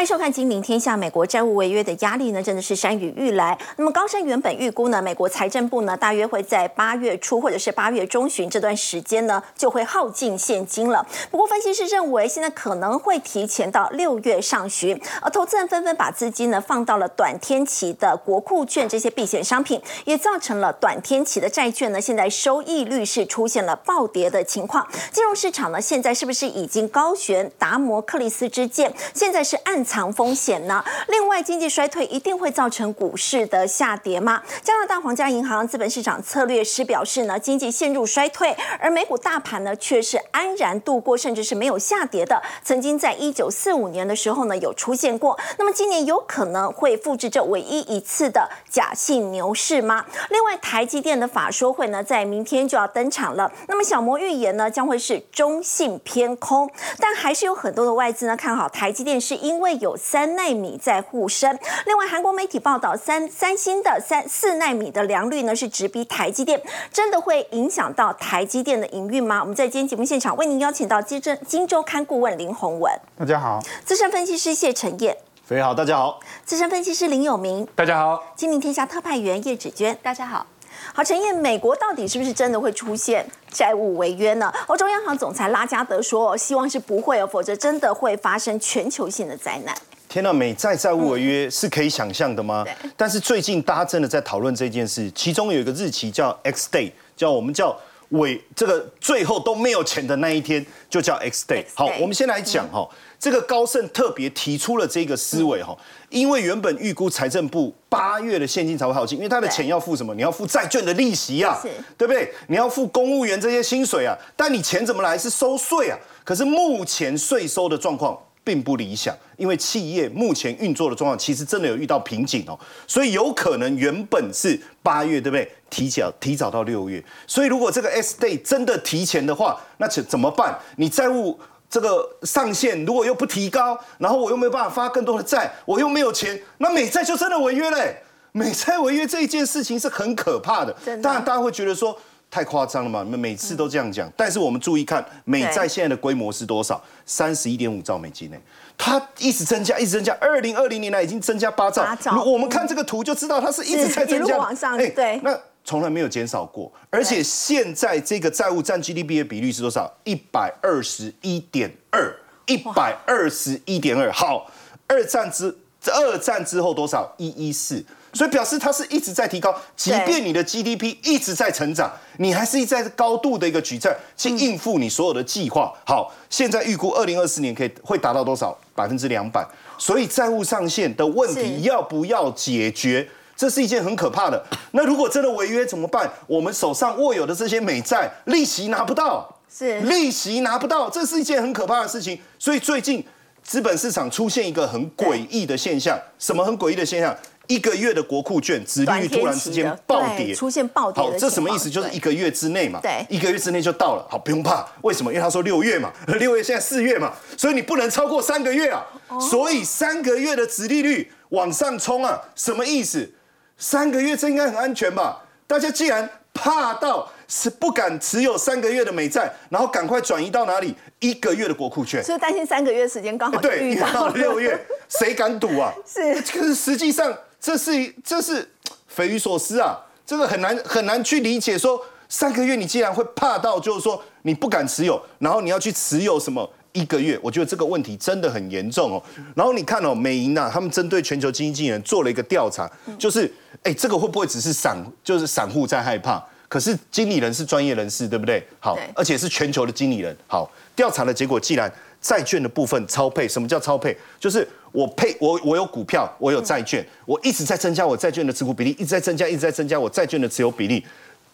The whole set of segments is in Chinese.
欢迎收看《金明天下》。美国债务违约的压力呢，真的是山雨欲来。那么高盛原本预估呢，美国财政部呢，大约会在八月初或者是八月中旬这段时间呢，就会耗尽现金了。不过分析师认为，现在可能会提前到六月上旬，而投资人纷纷把资金呢放到了短天期的国库券这些避险商品，也造成了短天期的债券呢，现在收益率是出现了暴跌的情况。金融市场呢，现在是不是已经高悬达摩克里斯之剑？现在是暗。藏风险呢？另外，经济衰退一定会造成股市的下跌吗？加拿大皇家银行资本市场策略师表示呢，经济陷入衰退，而美股大盘呢却是安然度过，甚至是没有下跌的。曾经在一九四五年的时候呢有出现过。那么今年有可能会复制这唯一一次的假性牛市吗？另外，台积电的法说会呢在明天就要登场了。那么小摩预言呢将会是中性偏空，但还是有很多的外资呢看好台积电，是因为。有三纳米在护身。另外，韩国媒体报道，三三星的三四纳米的良率呢是直逼台积电，真的会影响到台积电的营运吗？我们在今天节目现场为您邀请到金正金周刊顾问林宏文，大家好；资深分析师谢承彦，非常好，大家好；资深分析师林有明，大家好；金明天下特派员叶芷娟，大家好。好，陈燕，美国到底是不是真的会出现债务违约呢？欧洲央行总裁拉加德说，希望是不会哦，否则真的会发生全球性的灾难。天呐，美债债务违约是可以想象的吗？但是最近大家真的在讨论这件事，其中有一个日期叫 X Day，叫我们叫尾这个最后都没有钱的那一天，就叫 X Day。好，我们先来讲哈。这个高盛特别提出了这个思维哈，因为原本预估财政部八月的现金才会耗尽，因为他的钱要付什么？你要付债券的利息啊，对不对？你要付公务员这些薪水啊，但你钱怎么来？是收税啊。可是目前税收的状况并不理想，因为企业目前运作的状况其实真的有遇到瓶颈哦，所以有可能原本是八月，对不对？提早提早到六月，所以如果这个 S day 真的提前的话，那怎怎么办？你债务？这个上限如果又不提高，然后我又没有办法发更多的债，我又没有钱，那美债就真的违约嘞。美债违约这一件事情是很可怕的。当然，大家会觉得说太夸张了嘛？你们每次都这样讲。但是我们注意看，美债现在的规模是多少？三十一点五兆美金呢？它一直增加，一直增加。二零二零年来已经增加八兆。我们看这个图就知道，它是一直在增加。往上，对。那。从来没有减少过，而且现在这个债务占 GDP 的比率是多少？一百二十一点二，一百二十一点二。好，二战之二战之后多少？一一四，所以表示它是一直在提高。即便你的 GDP 一直在成长，你还是一在高度的一个举债去应付你所有的计划。好，现在预估二零二四年可以会达到多少？百分之两百。所以债务上限的问题要不要解决？这是一件很可怕的。那如果真的违约怎么办？我们手上握有的这些美债利息拿不到，是利息拿不到，这是一件很可怕的事情。所以最近资本市场出现一个很诡异的现象，什么很诡异的现象？一个月的国库券殖利率突然之间暴跌，出现暴跌。好，这什么意思？就是一个月之内嘛，对，一个月之内就到了。好，不用怕，为什么？因为他说六月嘛，六月现在四月嘛，所以你不能超过三个月啊。所以三个月的殖利率往上冲啊，什么意思？三个月这应该很安全吧？大家既然怕到是不敢持有三个月的美债，然后赶快转移到哪里？一个月的国库券，所以担心三个月时间刚好对遇到六月，谁敢赌啊？是，可是实际上这是这是匪夷所思啊！这个很难很难去理解，说三个月你既然会怕到，就是说你不敢持有，然后你要去持有什么？一个月，我觉得这个问题真的很严重哦。然后你看哦，美银呐，他们针对全球经纪人做了一个调查，就是，哎，这个会不会只是散，就是散户在害怕？可是经理人是专业人士，对不对？好，而且是全球的经理人。好，调查的结果，既然债券的部分超配，什么叫超配？就是我配我我有股票，我有债券，我一直在增加我债券的持股比例，一直在增加，一直在增加我债券的持有比例，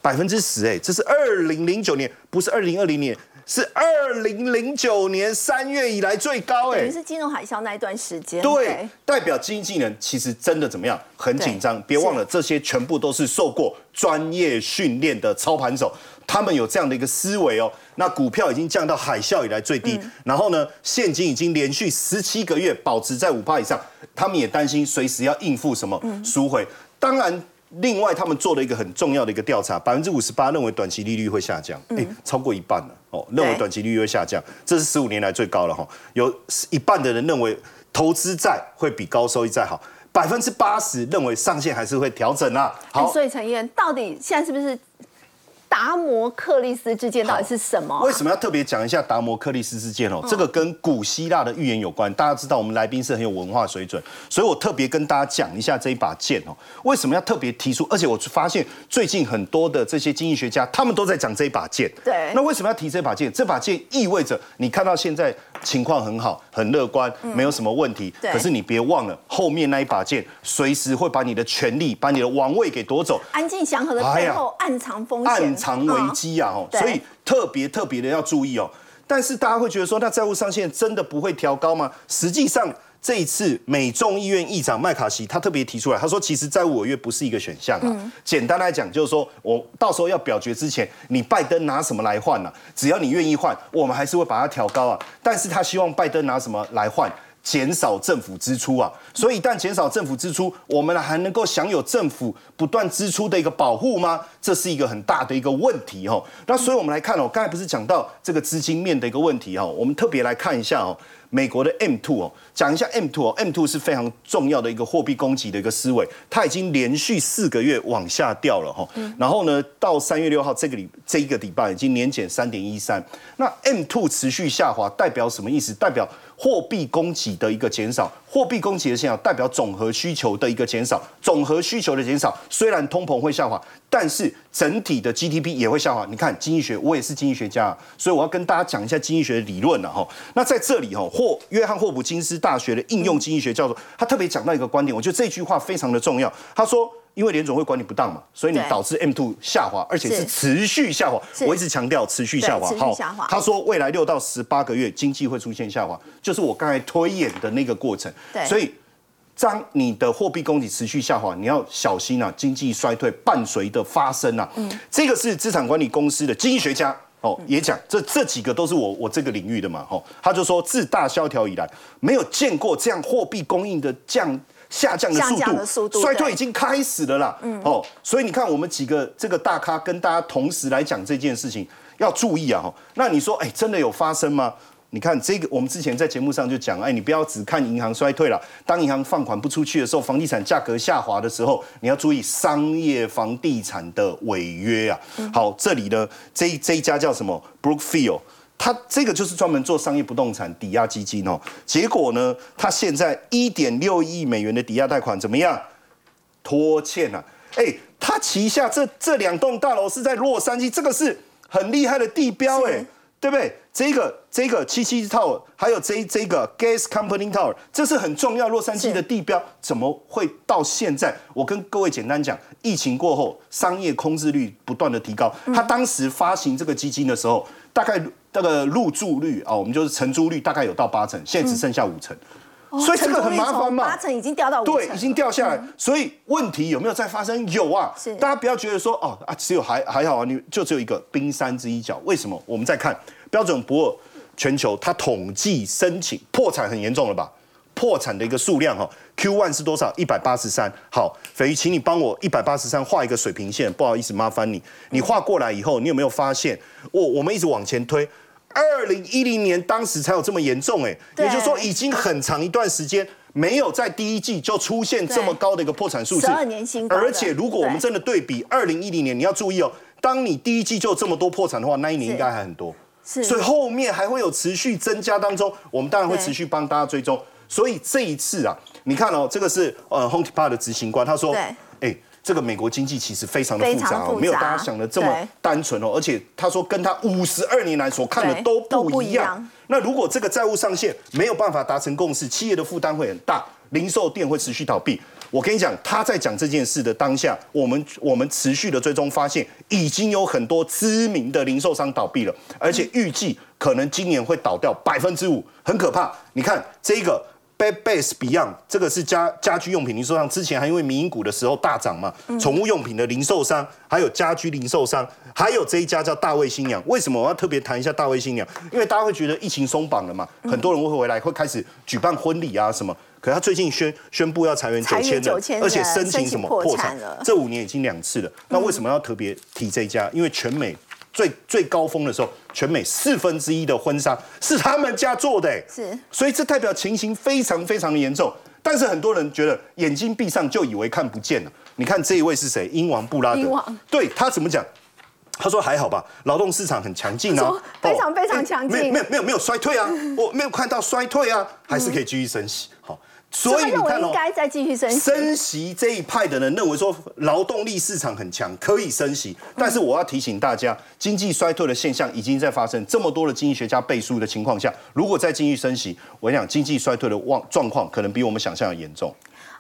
百分之十，哎，这是二零零九年，不是二零二零年。是二零零九年三月以来最高哎，等于是金融海啸那一段时间。对，代表经纪人其实真的怎么样？很紧张。别忘了，这些全部都是受过专业训练的操盘手，他们有这样的一个思维哦。那股票已经降到海啸以来最低，然后呢，现金已经连续十七个月保持在五趴以上，他们也担心随时要应付什么赎回。当然。另外，他们做了一个很重要的一个调查，百分之五十八认为短期利率会下降，哎，超过一半了哦，认为短期利率会下降，这是十五年来最高了哈。有一半的人认为投资债会比高收益债好，百分之八十认为上限还是会调整啊。好，所以陈燕到底现在是不是？达摩克利斯之剑到底是什么？为什么要特别讲一下达摩克利斯之剑哦？这个跟古希腊的预言有关。大家知道我们来宾是很有文化水准，所以我特别跟大家讲一下这一把剑哦。为什么要特别提出？而且我发现最近很多的这些经济学家，他们都在讲这一把剑。对。那为什么要提这把剑？这把剑意味着你看到现在情况很好，很乐观，没有什么问题。可是你别忘了，后面那一把剑随时会把你的权力、把你的王位给夺走。安静祥和的背后暗藏风险。藏危机啊！哦，所以特别特别的要注意哦。但是大家会觉得说，那债务上限真的不会调高吗？实际上，这一次美众议院议长麦卡锡他特别提出来，他说其实债务违约不是一个选项啊。简单来讲，就是说我到时候要表决之前，你拜登拿什么来换呢？只要你愿意换，我们还是会把它调高啊。但是他希望拜登拿什么来换？减少政府支出啊，所以一旦减少政府支出，我们还能够享有政府不断支出的一个保护吗？这是一个很大的一个问题哦。那所以我们来看哦，刚才不是讲到这个资金面的一个问题哦，我们特别来看一下哦。美国的 M two 哦，讲一下 M two 哦，M two 是非常重要的一个货币供给的一个思维，它已经连续四个月往下掉了哈，然后呢，到三月六号这个礼这一个礼拜已经年减三点一三，那 M two 持续下滑代表什么意思？代表货币供给的一个减少，货币供给的减少代表总和需求的一个减少，总和需求的减少，虽然通膨会下滑，但是整体的 GDP 也会下滑。你看经济学，我也是经济学家，所以我要跟大家讲一下经济学的理论了哈。那在这里哈，霍约翰霍普金斯大学的应用经济学教授，他特别讲到一个观点，我觉得这句话非常的重要。他说。因为联总会管理不当嘛，所以你导致 M two 下滑，而且是持续下滑。我一直强调持续下滑。好，他说未来六到十八个月经济会出现下滑，就是我刚才推演的那个过程。所以当你的货币供给持续下滑，你要小心啊，经济衰退伴随的发生啊。嗯，这个是资产管理公司的经济学家哦也讲，这这几个都是我我这个领域的嘛。哦，他就说自大萧条以来，没有见过这样货币供应的降。下降的速度，衰退已经开始了啦。嗯，哦，所以你看，我们几个这个大咖跟大家同时来讲这件事情，要注意啊。哈，那你说，哎，真的有发生吗？你看这个，我们之前在节目上就讲，哎，你不要只看银行衰退了，当银行放款不出去的时候，房地产价格下滑的时候，你要注意商业房地产的违约啊。好，这里呢，这这一家叫什么？Brookfield。他这个就是专门做商业不动产抵押基金哦，结果呢，他现在一点六亿美元的抵押贷款怎么样？拖欠啊！哎，他旗下这这两栋大楼是在洛杉矶，这个是很厉害的地标哎，对不对？这个这个七七 Tower，还有这这个 Gas Company Tower，这是很重要洛杉矶的地标，怎么会到现在？我跟各位简单讲，疫情过后，商业空置率不断的提高，他当时发行这个基金的时候，大概。这个入住率啊，我们就是承租率大概有到八成，现在只剩下五成，所以这个很麻烦嘛。八成已经掉到五成，对，已经掉下来。所以问题有没有再发生？有啊，大家不要觉得说哦啊，只有还还好啊，你就只有一个冰山之一角。为什么？我们再看标准普尔全球，它统计申请破产很严重了吧？破产的一个数量哈，Q one 是多少？一百八十三。好，斐鱼，请你帮我一百八十三画一个水平线。不好意思，麻烦你。你画过来以后，你有没有发现？我我们一直往前推，二零一零年当时才有这么严重哎，也就是说已经很长一段时间没有在第一季就出现这么高的一个破产数字。十二年新而且如果我们真的对比二零一零年，你要注意哦，当你第一季就这么多破产的话，那一年应该还很多。是。所以后面还会有持续增加当中，我们当然会持续帮大家追踪。所以这一次啊，你看哦，这个是呃 h o n t i p a 的执行官，他说，哎，这个美国经济其实非常的复杂哦，没有大家想的这么单纯哦，而且他说跟他五十二年来所看的都不一样。那如果这个债务上限没有办法达成共识，企业的负担会很大，零售店会持续倒闭。我跟你讲，他在讲这件事的当下，我们我们持续的追踪发现，已经有很多知名的零售商倒闭了，而且预计可能今年会倒掉百分之五，很可怕。你看这个。Bed Bath Beyond 这个是家家居用品零售商，之前还因为民营股的时候大涨嘛。宠物用品的零售商，还有家居零售商，还有这一家叫大卫新娘。为什么我要特别谈一下大卫新娘？因为大家会觉得疫情松绑了嘛，很多人会回来，会开始举办婚礼啊什么。可他最近宣宣布要裁员九千人，而且申请什么破产了？这五年已经两次了。那为什么要特别提这一家？因为全美最最高峰的时候，全美四分之一的婚纱是他们家做的，是，所以这代表情形非常非常的严重。但是很多人觉得眼睛闭上就以为看不见了。你看这一位是谁？英王布拉德，对他怎么讲？他说还好吧，劳动市场很强劲啊，非常非常强劲，没有没有没有衰退啊，我没有看到衰退啊，还是可以继续升息。好。所以你看哦，应该再继续升息。升息这一派的人认为说，劳动力市场很强，可以升息。但是我要提醒大家，经济衰退的现象已经在发生。这么多的经济学家背书的情况下，如果再继续升息，我想经济衰退的望状况可能比我们想象的严重。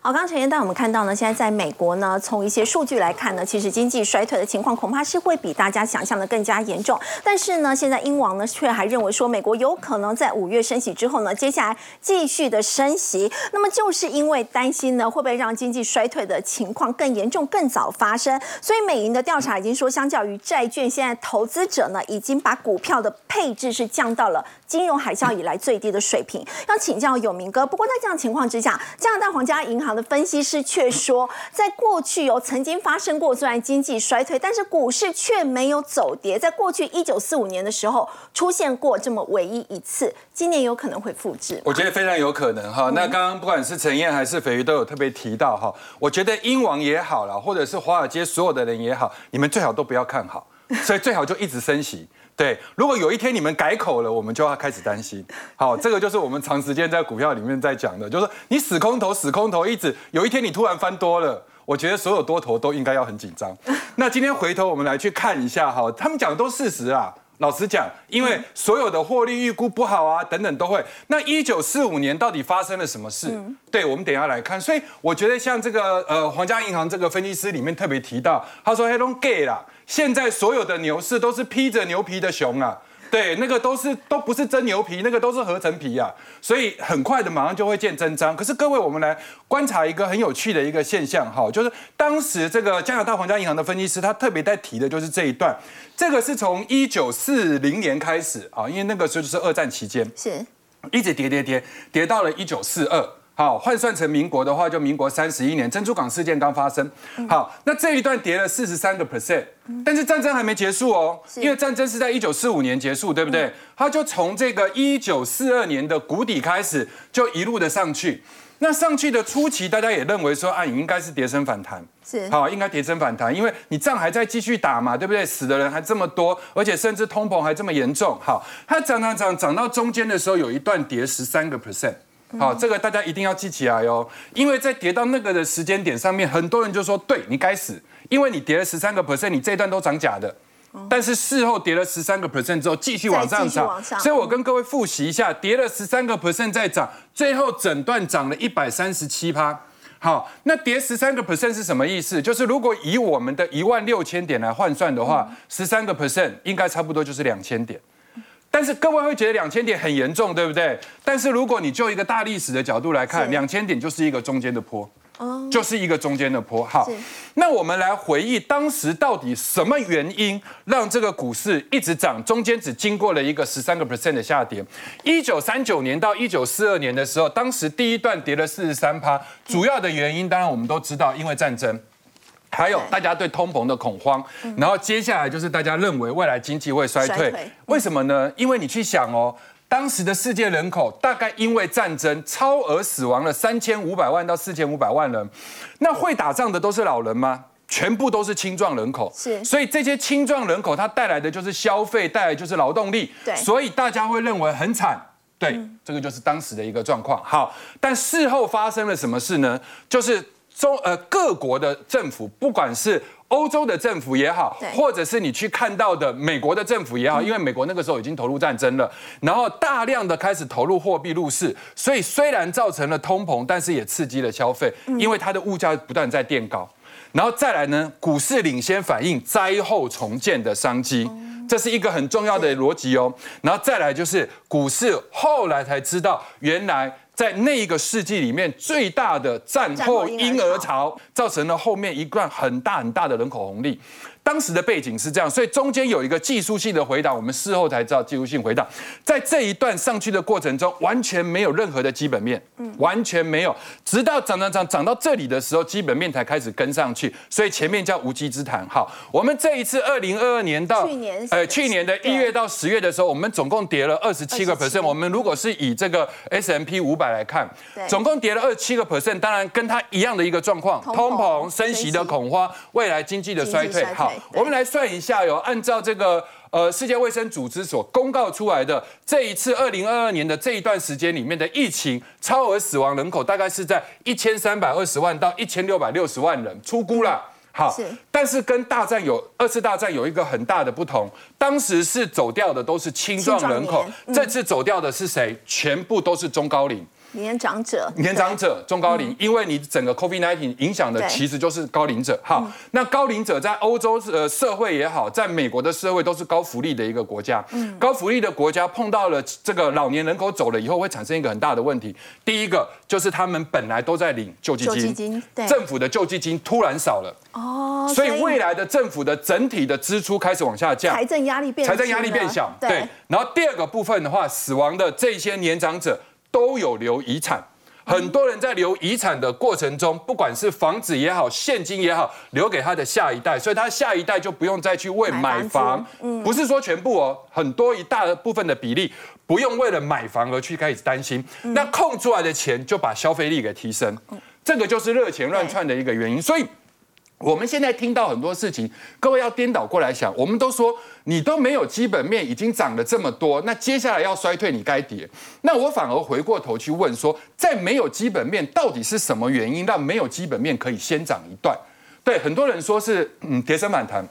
好，刚刚陈彦带我们看到呢，现在在美国呢，从一些数据来看呢，其实经济衰退的情况恐怕是会比大家想象的更加严重。但是呢，现在英王呢却还认为说，美国有可能在五月升息之后呢，接下来继续的升息。那么就是因为担心呢，会不会让经济衰退的情况更严重、更早发生？所以美银的调查已经说，相较于债券，现在投资者呢已经把股票的配置是降到了金融海啸以来最低的水平。要请教有明哥，不过在这样情况之下，加拿大皇家银行。的分析师却说，在过去有曾经发生过，虽然经济衰退，但是股市却没有走跌。在过去一九四五年的时候，出现过这么唯一一次，今年有可能会复制。我觉得非常有可能哈。那刚刚不管是陈燕还是肥鱼都有特别提到哈，我觉得英王也好了，或者是华尔街所有的人也好，你们最好都不要看好，所以最好就一直升息。对，如果有一天你们改口了，我们就要开始担心。好，这个就是我们长时间在股票里面在讲的，就是你死空头，死空头，一直有一天你突然翻多了，我觉得所有多头都应该要很紧张。那今天回头我们来去看一下哈，他们讲的都事实啊。老实讲，因为所有的获利预估不好啊，等等都会。那一九四五年到底发生了什么事？对，我们等下来看。所以我觉得像这个呃，皇家银行这个分析师里面特别提到，他说 “Hello gay 啦”，现在所有的牛市都是披着牛皮的熊啊。对，那个都是都不是真牛皮，那个都是合成皮啊，所以很快的马上就会见真章。可是各位，我们来观察一个很有趣的一个现象哈，就是当时这个加拿大皇家银行的分析师，他特别在提的就是这一段，这个是从一九四零年开始啊，因为那个时候就是二战期间，是一直跌跌跌跌到了一九四二。好，换算成民国的话，就民国三十一年，珍珠港事件刚发生。好，那这一段跌了四十三个 percent，但是战争还没结束哦，因为战争是在一九四五年结束，对不对？它就从这个一九四二年的谷底开始，就一路的上去。那上去的初期，大家也认为说，啊，应该是跌升反弹，是好，应该跌升反弹，因为你仗还在继续打嘛，对不对？死的人还这么多，而且甚至通膨还这么严重。好，它涨涨涨涨到中间的时候，有一段跌十三个 percent。好，这个大家一定要记起来哦，因为在跌到那个的时间点上面，很多人就说，对你该死，因为你跌了十三个 percent，你这一段都涨假的。但是事后跌了十三个 percent 之后，继续往上涨，所以我跟各位复习一下，跌了十三个 percent 再涨，最后整段涨了一百三十七趴。好，那跌十三个 percent 是什么意思？就是如果以我们的一万六千点来换算的话，十三个 percent 应该差不多就是两千点。但是各位会觉得两千点很严重，对不对？但是如果你就一个大历史的角度来看，两千点就是一个中间的坡，哦，就是一个中间的坡。好，那我们来回忆当时到底什么原因让这个股市一直涨，中间只经过了一个十三个 percent 的下跌。一九三九年到一九四二年的时候，当时第一段跌了四十三趴，主要的原因当然我们都知道，因为战争。还有大家对通膨的恐慌，然后接下来就是大家认为未来经济会衰退，为什么呢？因为你去想哦，当时的世界人口大概因为战争超额死亡了三千五百万到四千五百万人，那会打仗的都是老人吗？全部都是青壮人口，是，所以这些青壮人口它带来的就是消费，带来就是劳动力，对，所以大家会认为很惨，对，这个就是当时的一个状况。好，但事后发生了什么事呢？就是。中呃各国的政府，不管是欧洲的政府也好，或者是你去看到的美国的政府也好，因为美国那个时候已经投入战争了，然后大量的开始投入货币入市，所以虽然造成了通膨，但是也刺激了消费，因为它的物价不断在垫高，然后再来呢，股市领先反映灾后重建的商机，这是一个很重要的逻辑哦，然后再来就是股市后来才知道原来。在那一个世纪里面，最大的战后婴儿潮造成了后面一段很大很大的人口红利。当时的背景是这样，所以中间有一个技术性的回档，我们事后才知道技术性回档，在这一段上去的过程中，完全没有任何的基本面，完全没有，直到涨涨涨涨到这里的时候，基本面才开始跟上去，所以前面叫无稽之谈。好，我们这一次二零二二年到去年呃去年的一月到十月的时候，我们总共跌了二十七个 percent。我们如果是以这个 S M P 五百来看，总共跌了二十七个 percent，当然跟它一样的一个状况，通膨、升息的恐慌，未来经济的衰退。好，对我们来算一下哟，按照这个。呃，世界卫生组织所公告出来的这一次二零二二年的这一段时间里面的疫情，超额死亡人口大概是在一千三百二十万到一千六百六十万人，出估了。好，但是跟大战有二次大战有一个很大的不同，当时是走掉的都是青壮人口这次走掉的是谁？全部都是中高龄。年长者，年长者、中高龄，因为你整个 COVID-19 影响的其实就是高龄者。好，那高龄者在欧洲呃社会也好，在美国的社会都是高福利的一个国家。嗯高福利的国家碰到了这个老年人口走了以后，会产生一个很大的问题。第一个就是他们本来都在领救济救济金，对政府的救济金突然少了，哦，所以未来的政府的整体的支出开始往下降。财政压力变，财政压力变小，对。然后第二个部分的话，死亡的这些年长者都有留遗产。很多人在留遗产的过程中，不管是房子也好，现金也好，留给他的下一代，所以他下一代就不用再去为买买房。不是说全部哦，很多一大部分的比例不用为了买房而去开始担心，那空出来的钱就把消费力给提升，这个就是热钱乱窜的一个原因，所以。我们现在听到很多事情，各位要颠倒过来想，我们都说你都没有基本面，已经涨了这么多，那接下来要衰退，你该跌。那我反而回过头去问说，在没有基本面，到底是什么原因让没有基本面可以先涨一段？对，很多人说是嗯跌升反弹，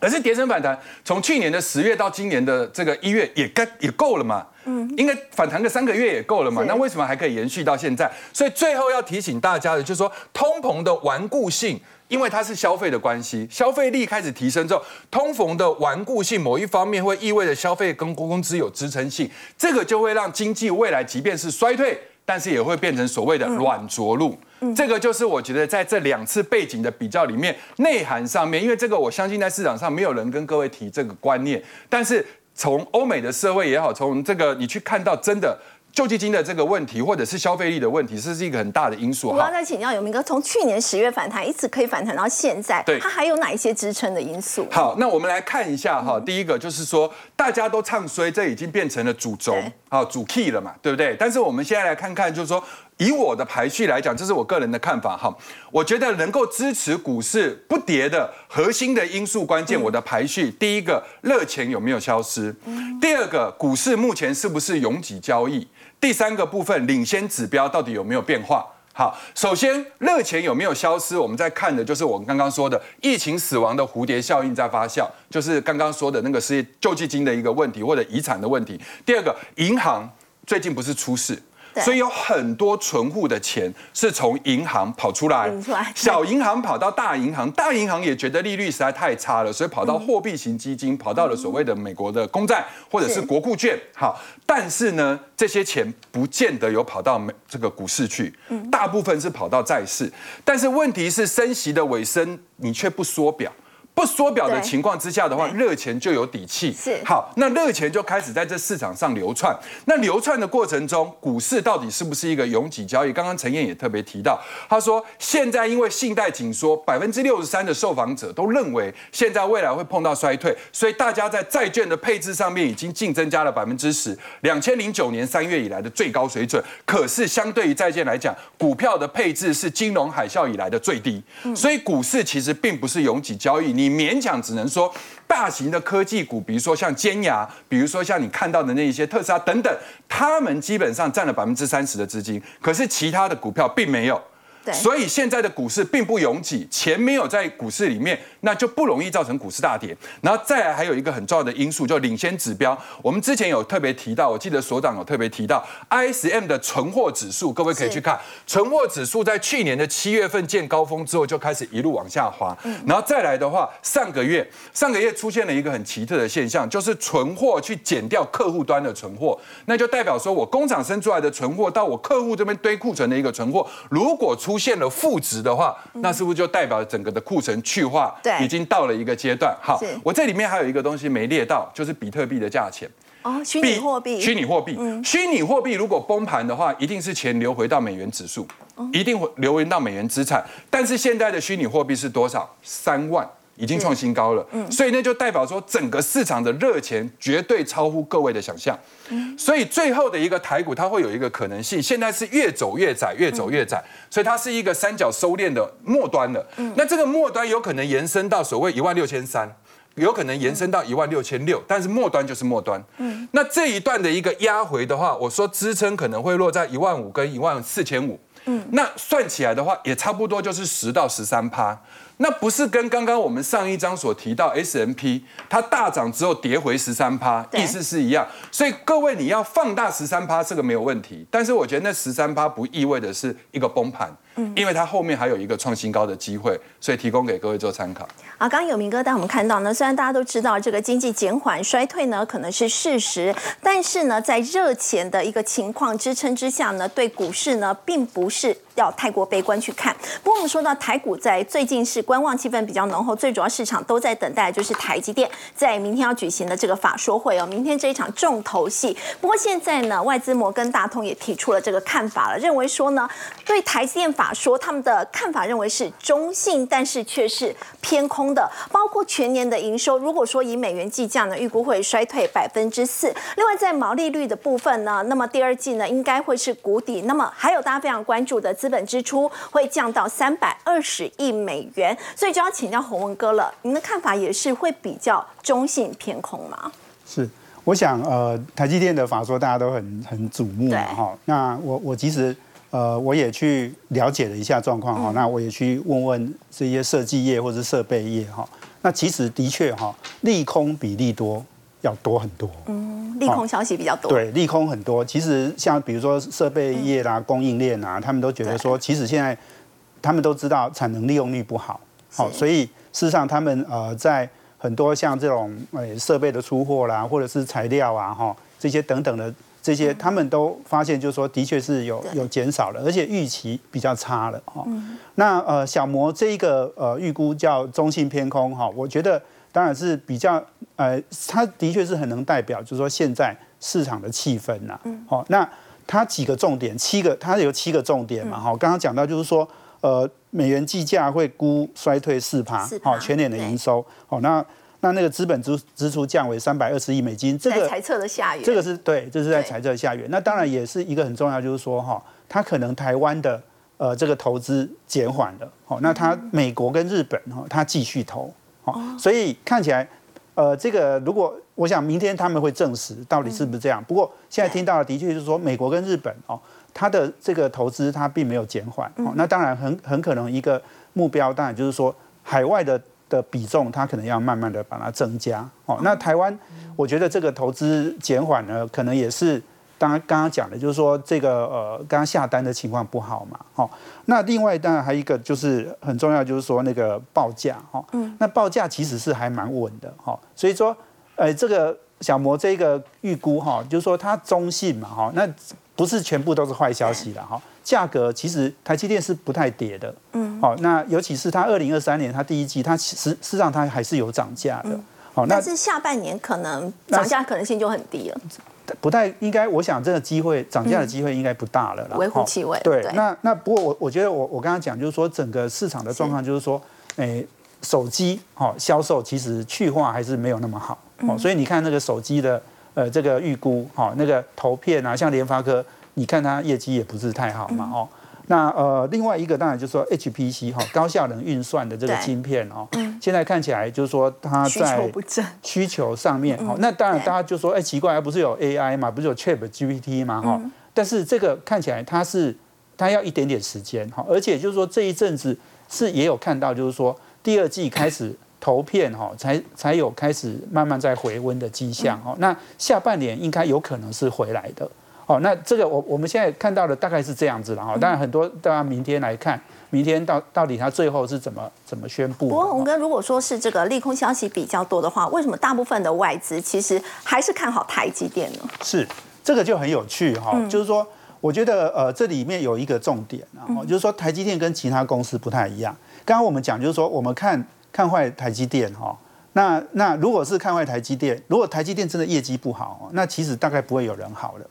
可是跌升反弹从去年的十月到今年的这个一月也该也够了嘛？嗯，应该反弹个三个月也够了嘛？那为什么还可以延续到现在？所以最后要提醒大家的，就是说通膨的顽固性。因为它是消费的关系，消费力开始提升之后，通膨的顽固性某一方面会意味着消费跟工资有支撑性，这个就会让经济未来即便是衰退，但是也会变成所谓的软着陆。这个就是我觉得在这两次背景的比较里面，内涵上面，因为这个我相信在市场上没有人跟各位提这个观念，但是从欧美的社会也好，从这个你去看到真的。救济金的这个问题，或者是消费力的问题，这是一个很大的因素。我要再请教有明哥，从去年十月反弹一直可以反弹到现在，对它还有哪一些支撑的因素？好，那我们来看一下哈，第一个就是说，大家都唱衰，这已经变成了主轴对，好主 key 了嘛，对不对？但是我们现在来看看，就是说，以我的排序来讲，这是我个人的看法哈，我觉得能够支持股市不跌的核心的因素关键，我的排序，第一个，热钱有没有消失？第二个，股市目前是不是拥挤交易？第三个部分，领先指标到底有没有变化？好，首先热钱有没有消失？我们在看的就是我们刚刚说的疫情死亡的蝴蝶效应在发酵，就是刚刚说的那个是救济金的一个问题或者遗产的问题。第二个，银行最近不是出事。对所以有很多存户的钱是从银行跑出来小银行跑到大银行，大银行也觉得利率实在太差了，所以跑到货币型基金，跑到了所谓的美国的公债或者是是国库券。好，但是呢，这些钱不见得有跑到美这个股市去，大部分是跑到债市。但是问题是，升息的尾声你却不缩表。不缩表的情况之下的话，热钱就有底气。是好，那热钱就开始在这市场上流窜。那流窜的过程中，股市到底是不是一个拥挤交易？刚刚陈燕也特别提到，他说现在因为信贷紧缩，百分之六十三的受访者都认为现在未来会碰到衰退，所以大家在债券的配置上面已经净增加了百分之十，两千零九年三月以来的最高水准。可是相对于债券来讲，股票的配置是金融海啸以来的最低，所以股市其实并不是拥挤交易，你勉强只能说大型的科技股，比如说像尖牙，比如说像你看到的那一些特斯拉等等，他们基本上占了百分之三十的资金，可是其他的股票并没有。对所以现在的股市并不拥挤，钱没有在股市里面，那就不容易造成股市大跌。然后再来还有一个很重要的因素，就领先指标。我们之前有特别提到，我记得所长有特别提到 ISM 的存货指数，各位可以去看，存货指数在去年的七月份见高峰之后，就开始一路往下滑。然后再来的话，上个月上个月出现了一个很奇特的现象，就是存货去减掉客户端的存货，那就代表说我工厂生出来的存货到我客户这边堆库存的一个存货，如果出出现了负值的话，那是不是就代表整个的库存去化对已经到了一个阶段？好是，我这里面还有一个东西没列到，就是比特币的价钱。哦，虚拟货币，虚拟货币，虚拟货币如果崩盘的话，一定是钱流回到美元指数，一定会流回到美元资产。但是现在的虚拟货币是多少？三万。已经创新高了，嗯所以那就代表说整个市场的热钱绝对超乎各位的想象，所以最后的一个台股它会有一个可能性，现在是越走越窄，越走越窄，所以它是一个三角收敛的末端了。那这个末端有可能延伸到所谓一万六千三。有可能延伸到一万六千六，但是末端就是末端。嗯，那这一段的一个压回的话，我说支撑可能会落在一万五跟一万四千五。嗯，那算起来的话，也差不多就是十到十三趴。那不是跟刚刚我们上一章所提到 S M P 它大涨之后跌回十三趴，意思是一样。所以各位你要放大十三趴，这个没有问题。但是我觉得那十三趴不意味的是一个崩盘，因为它后面还有一个创新高的机会，所以提供给各位做参考。啊，刚刚有明哥带我们看到呢，虽然大家都知道这个经济减缓衰退呢可能是事实，但是呢，在热钱的一个情况支撑之下呢，对股市呢并不是要太过悲观去看。不过我们说到台股在最近是观望气氛比较浓厚，最主要市场都在等待就是台积电在明天要举行的这个法说会哦，明天这一场重头戏。不过现在呢，外资摩根大通也提出了这个看法了，认为说呢，对台积电法说他们的看法认为是中性，但是却是偏空的，包括全年的营收，如果说以美元计价呢，预估会衰退百分之四。另外在毛利率的部分呢，那么第二季呢应该会是谷底。那么还有大家非常关注的资本支出会降到三百二十亿美元，所以就要请教洪文哥了，您的看法也是会比较中性偏空吗？是，我想呃，台积电的法说大家都很很瞩目嘛哈。那我我其实呃，我也去了解了一下状况哈。那我也去问问这些设计业或者设备业哈。那其实的确哈，利空比利多要多很多。嗯，利空消息比较多。对，利空很多。其实像比如说设备业啦、供应链啊，他们都觉得说，其实现在他们都知道产能利用率不好，好，所以事实上他们呃在很多像这种呃设备的出货啦，或者是材料啊哈这些等等的这些，他们都发现就是说，的确是有有减少了，而且预期比较差了哈。那呃小摩这一个呃预估叫中性偏空哈，我觉得当然是比较呃，它的确是很能代表，就是说现在市场的气氛呐。好、那它几个重点，七个，它有七个重点嘛哈。刚刚讲到就是说，呃，美元计价会估衰退四趴4%，好，全年的营收，好，那那那个资本支支出降为三百二十亿美金，这个在猜测的下缘，这个是对，这是在对财政下缘。那当然也是一个很重要，就是说哈，它可能台湾的呃这个投资减缓了，好，那它美国跟日本哈，它继续投，好，所以看起来呃这个如果我想明天他们会证实到底是不是这样。不过现在听到的的确就是说美国跟日本哦，它的这个投资它并没有减缓，哦，那当然很很可能一个目标当然就是说海外的。的比重，它可能要慢慢的把它增加。哦，那台湾，我觉得这个投资减缓呢，可能也是当然刚刚讲的，就是说这个呃，刚刚下单的情况不好嘛。哦，那另外当然还有一个就是很重要，就是说那个报价。哦，嗯，那报价其实是还蛮稳的。哈，所以说，呃，这个小摩这个预估哈，就是说它中性嘛。哈，那不是全部都是坏消息了。哈。价格其实台积电是不太跌的，嗯，好，那尤其是它二零二三年它第一季，它实事实上它还是有涨价的，好，那但是下半年可能涨价可能性就很低了，不太应该，我想这个机会涨价的机会应该不大了啦，微乎其微。对，那那不过我我觉得我我刚刚讲就是说整个市场的状况就是说，诶，手机哈销售其实去化还是没有那么好，哦，所以你看那个手机的呃这个预估哈那个投片啊，像联发科。你看它业绩也不是太好嘛，哦，那呃，另外一个当然就是说 HPC 哈高效能运算的这个晶片哦，现在看起来就是说它在需求上面哈，那当然大家就说哎奇怪，不是有 AI 嘛，不是有 Chat GPT 嘛哈，但是这个看起来它是它要一点点时间哈，而且就是说这一阵子是也有看到就是说第二季开始投片哈，才才有开始慢慢在回温的迹象哦，那下半年应该有可能是回来的。哦，那这个我我们现在看到的大概是这样子了哈，当然很多大家明天来看，明天到到底他最后是怎么怎么宣布。不过洪哥，如果说是这个利空消息比较多的话，为什么大部分的外资其实还是看好台积电呢？是这个就很有趣哈，就是说我觉得呃，这里面有一个重点啊，就是说台积电跟其他公司不太一样。刚刚我们讲就是说，我们看看坏台积电哈，那那如果是看坏台积电，如果台积电真的业绩不好，那其实大概不会有人好了。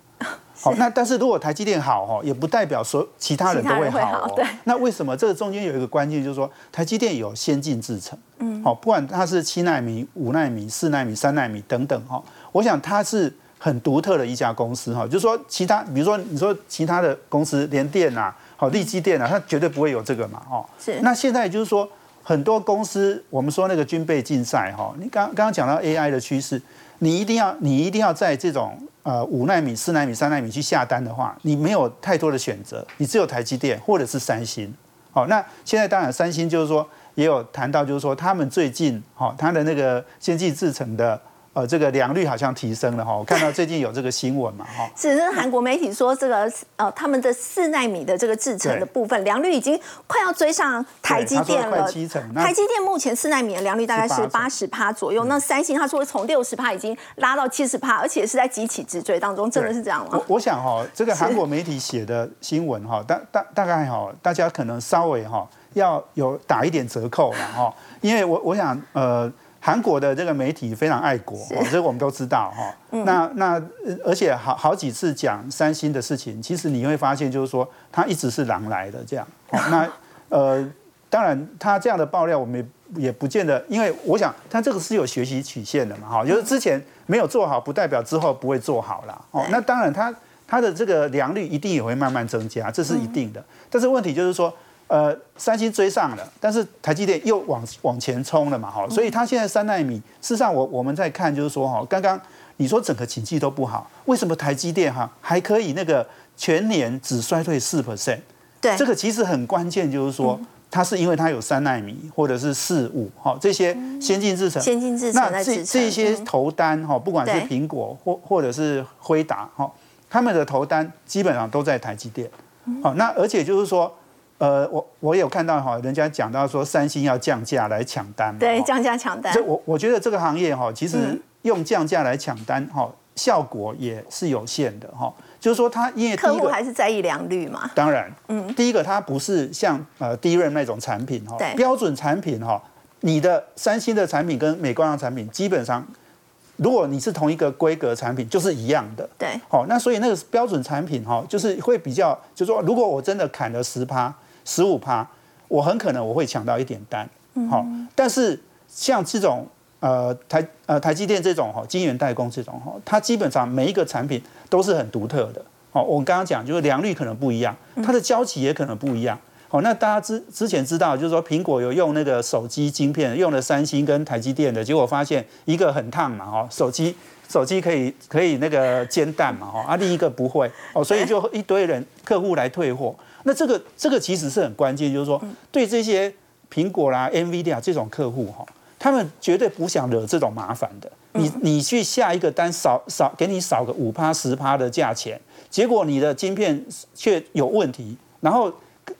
好，那但是如果台积电好哈，也不代表说其他人都会好。对。那为什么这个中间有一个关键，就是说台积电有先进制程，嗯，好，不管它是七纳米、五纳米、四纳米、三纳米等等哈，我想它是。很独特的一家公司哈，就是说其他，比如说你说其他的公司，联电啊，好，立基电啊，它绝对不会有这个嘛，哦，是。那现在就是说很多公司，我们说那个军备竞赛哈，你刚刚刚讲到 AI 的趋势，你一定要你一定要在这种呃五纳米、四纳米、三纳米去下单的话，你没有太多的选择，你只有台积电或者是三星，好，那现在当然三星就是说也有谈到，就是说他们最近哈，他的那个先进制程的。呃，这个良率好像提升了哈，我看到最近有这个新闻嘛哈。是，是韩国媒体说这个呃，他们的四纳米的这个制程的部分良率已经快要追上台积电了。台积电目前四纳米的良率大概是八十帕左右，那三星他说从六十帕已经拉到七十帕，而且是在急起直追当中，真的是这样吗？我我想哈，这个韩国媒体写的新闻哈，大大大概哈，大家可能稍微哈要有打一点折扣了哈，因为我我想呃。韩国的这个媒体非常爱国，这个我们都知道哈。那那而且好好几次讲三星的事情，其实你会发现就是说他一直是狼来的这样。那呃，当然他这样的爆料，我们也不见得，因为我想他这个是有学习曲线的嘛哈，就是之前没有做好，不代表之后不会做好了。哦，那当然他他的这个良率一定也会慢慢增加，这是一定的。但是问题就是说。呃，三星追上了，但是台积电又往往前冲了嘛，哈，所以它现在三纳米，事实上我我们在看就是说，哈，刚刚你说整个景气都不好，为什么台积电哈还可以那个全年只衰退四 percent？对，这个其实很关键，就是说它是因为它有三纳米或者是四五哈这些先进制程，先进制程那这这些投单哈，不管是苹果或或者是辉达哈，他们的投单基本上都在台积电，好，那而且就是说。呃，我我有看到哈，人家讲到说三星要降价来抢单，对，降价抢单。这我我觉得这个行业哈，其实用降价来抢单哈，效果也是有限的哈。就是说，它因为客户还是在意良率嘛。当然，嗯，第一个它不是像呃低润那种产品哈，标准产品哈，你的三星的产品跟美光的产品基本上，如果你是同一个规格产品，就是一样的。对，好，那所以那个标准产品哈，就是会比较，就是说，如果我真的砍了十趴。十五趴，我很可能我会抢到一点单，好，但是像这种呃台呃台积电这种哈晶圆代工这种哈，它基本上每一个产品都是很独特的，好，我刚刚讲就是良率可能不一样，它的交期也可能不一样，好，那大家之之前知道就是说苹果有用那个手机晶片，用了三星跟台积电的结果发现一个很烫嘛，哈，手机手机可以可以那个煎蛋嘛，哈，啊另一个不会，哦，所以就一堆人客户来退货。那这个这个其实是很关键，就是说对这些苹果啦、NVIDIA 这种客户哈，他们绝对不想惹这种麻烦的。你你去下一个单少少给你少个五趴十趴的价钱，结果你的晶片却有问题，然后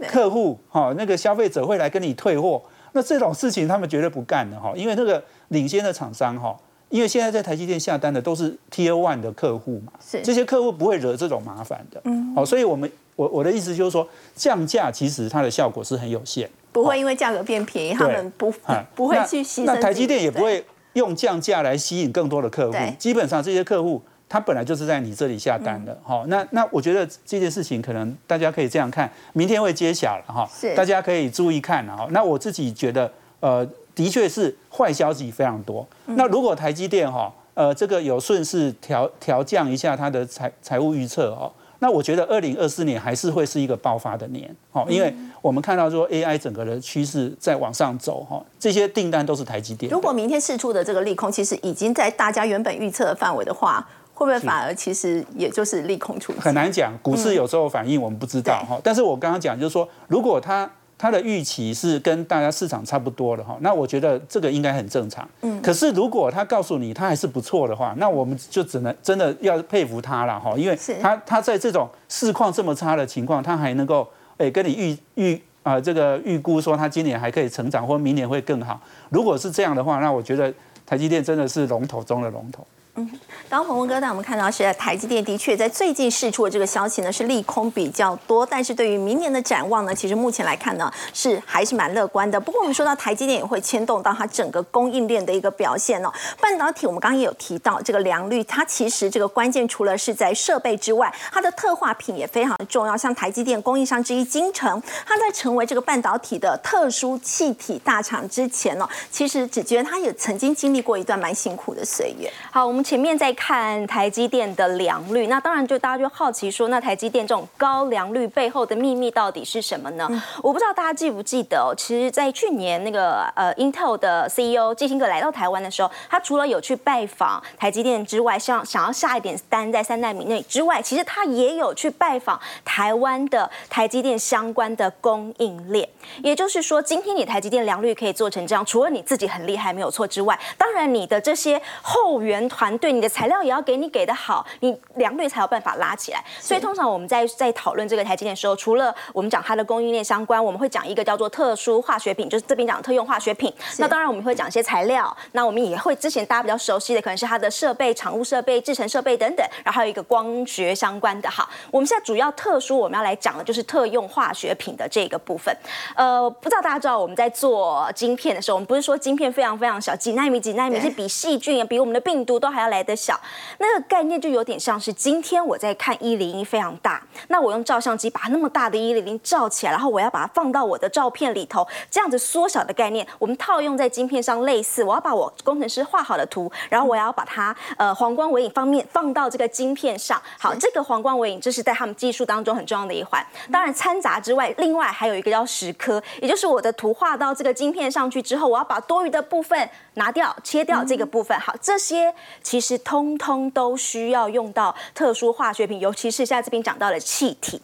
客户哈那个消费者会来跟你退货，那这种事情他们绝对不干的哈，因为那个领先的厂商哈，因为现在在台积电下单的都是 Tier One 的客户嘛，这些客户不会惹这种麻烦的。嗯，好，所以我们。我我的意思就是说，降价其实它的效果是很有限，不会因为价格变便宜，他们不不会去牺牲。那台积电也不会用降价来吸引更多的客户。基本上这些客户他本来就是在你这里下单的，好，那那我觉得这件事情可能大家可以这样看，明天会揭晓了哈，大家可以注意看哈。那我自己觉得，呃，的确是坏消息非常多。那如果台积电哈，呃，这个有顺势调调降一下它的财财务预测哦。那我觉得二零二四年还是会是一个爆发的年，哦，因为我们看到说 AI 整个的趋势在往上走，哈，这些订单都是台积电。如果明天试出的这个利空其实已经在大家原本预测的范围的话，会不会反而其实也就是利空出？很难讲，股市有时候反应我们不知道，哈。但是我刚刚讲就是说，如果它它的预期是跟大家市场差不多的哈，那我觉得这个应该很正常。嗯。可是如果他告诉你他还是不错的话，那我们就只能真的要佩服他了哈，因为他他在这种市况这么差的情况，他还能够诶跟你预预啊这个预估说他今年还可以成长，或明年会更好。如果是这样的话，那我觉得台积电真的是龙头中的龙头。刚刚鹏鹏哥带我们看到是台积电的确在最近释出的这个消息呢是利空比较多，但是对于明年的展望呢，其实目前来看呢是还是蛮乐观的。不过我们说到台积电也会牵动到它整个供应链的一个表现哦。半导体我们刚刚也有提到这个良率，它其实这个关键除了是在设备之外，它的特化品也非常重要。像台积电供应商之一金城，它在成为这个半导体的特殊气体大厂之前呢，其实只觉得它也曾经经历过一段蛮辛苦的岁月。好，我们前面在看台积电的良率，那当然就大家就好奇说，那台积电这种高良率背后的秘密到底是什么呢？我不知道大家记不记得，哦其实，在去年那个呃，Intel 的 CEO 基辛格来到台湾的时候，他除了有去拜访台积电之外，想想要下一点单在三代米内之外，其实他也有去拜访台湾的台积电相关的供应链。也就是说，今天你台积电良率可以做成这样，除了你自己很厉害没有错之外，当然你的这些后援团队，你的材料也要给你给的好，你良率才有办法拉起来。所以通常我们在在讨论这个台积电的时候，除了我们讲它的供应链相关，我们会讲一个叫做特殊化学品，就是这边讲特用化学品。那当然我们会讲一些材料，那我们也会之前大家比较熟悉的，可能是它的设备、厂务设备、制成设备等等，然后还有一个光学相关的。哈，我们现在主要特殊我们要来讲的就是特用化学品的这个部分。呃，不知道大家知道我们在做晶片的时候，我们不是说晶片非常非常小，几纳米几纳米是比细菌、比我们的病毒都还要来的小。那个概念就有点像是今天我在看一零一非常大，那我用照相机把那么大的一零零照起来，然后我要把它放到我的照片里头，这样子缩小的概念，我们套用在晶片上类似。我要把我工程师画好的图，然后我要把它呃黄光尾影方面放到这个晶片上。好，这个黄光尾影这是在他们技术当中很重要的一环。当然掺杂之外，另外还有一个叫蚀刻，也就是我的图画到这个晶片上去之后，我要把多余的部分拿掉、切掉这个部分。好，这些其实通通都需要用到特殊化学品，尤其是现在这边讲到的气体。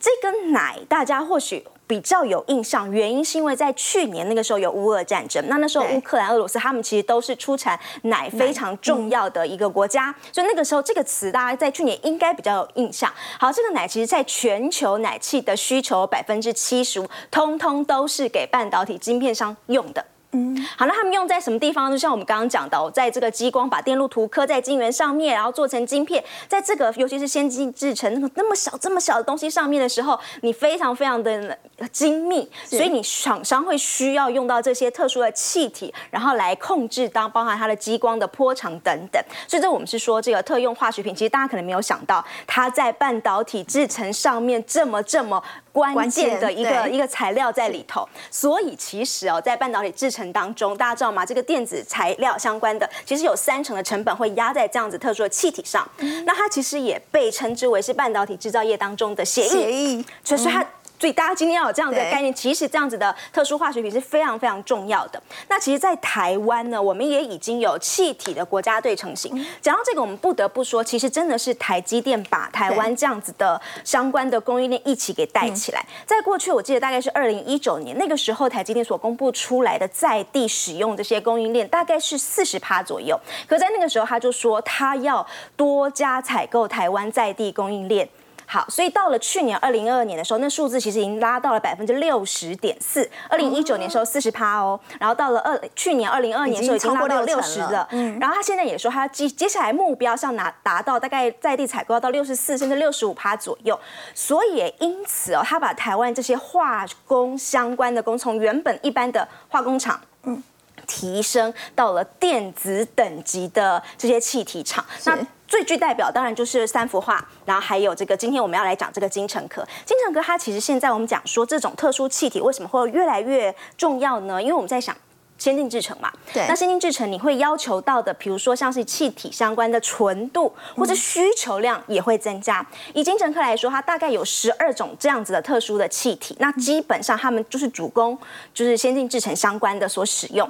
这个奶大家或许。比较有印象，原因是因为在去年那个时候有乌俄战争，那那时候乌克兰、俄罗斯他们其实都是出产奶非常重要的一个国家，所以那个时候这个词大家在去年应该比较有印象。好，这个奶其实在全球奶气的需求百分之七十五，通通都是给半导体晶片商用的。嗯，好，那他们用在什么地方？就像我们刚刚讲到，在这个激光把电路图刻在晶圆上面，然后做成晶片，在这个尤其是先进制成那么那么小这么小的东西上面的时候，你非常非常的精密，所以你厂商会需要用到这些特殊的气体，然后来控制当包含它的激光的波长等等。所以这我们是说这个特用化学品，其实大家可能没有想到，它在半导体制成上面这么这么关键的一个一个材料在里头。所以其实哦，在半导体制成当中，大家知道吗？这个电子材料相关的，其实有三成的成本会压在这样子特殊的气体上。那它其实也被称之为是半导体制造业当中的协议，所以它。所以大家今天要有这样的概念，其实这样子的特殊化学品是非常非常重要的。那其实，在台湾呢，我们也已经有气体的国家队成型。讲到这个，我们不得不说，其实真的是台积电把台湾这样子的相关的供应链一起给带起来。在过去，我记得大概是二零一九年那个时候，台积电所公布出来的在地使用这些供应链大概是四十趴左右。可在那个时候，他就说他要多加采购台湾在地供应链。好，所以到了去年二零二二年的时候，那数字其实已经拉到了百分之六十点四。二零一九年时候四十趴哦，然后到了二去年二零二二年时候已经拉到六十了。嗯，然后他现在也说他接接下来目标是要拿达到大概在地采购到六十四甚至六十五趴左右。所以也因此哦，他把台湾这些化工相关的工从原本一般的化工厂，嗯，提升到了电子等级的这些气体厂。那最具代表当然就是三幅画，然后还有这个今天我们要来讲这个金城科。金城科它其实现在我们讲说这种特殊气体为什么会越来越重要呢？因为我们在想先进制程嘛，对，那先进制程你会要求到的，比如说像是气体相关的纯度或者需求量也会增加。以金城科来说，它大概有十二种这样子的特殊的气体，那基本上他们就是主攻就是先进制程相关的所使用。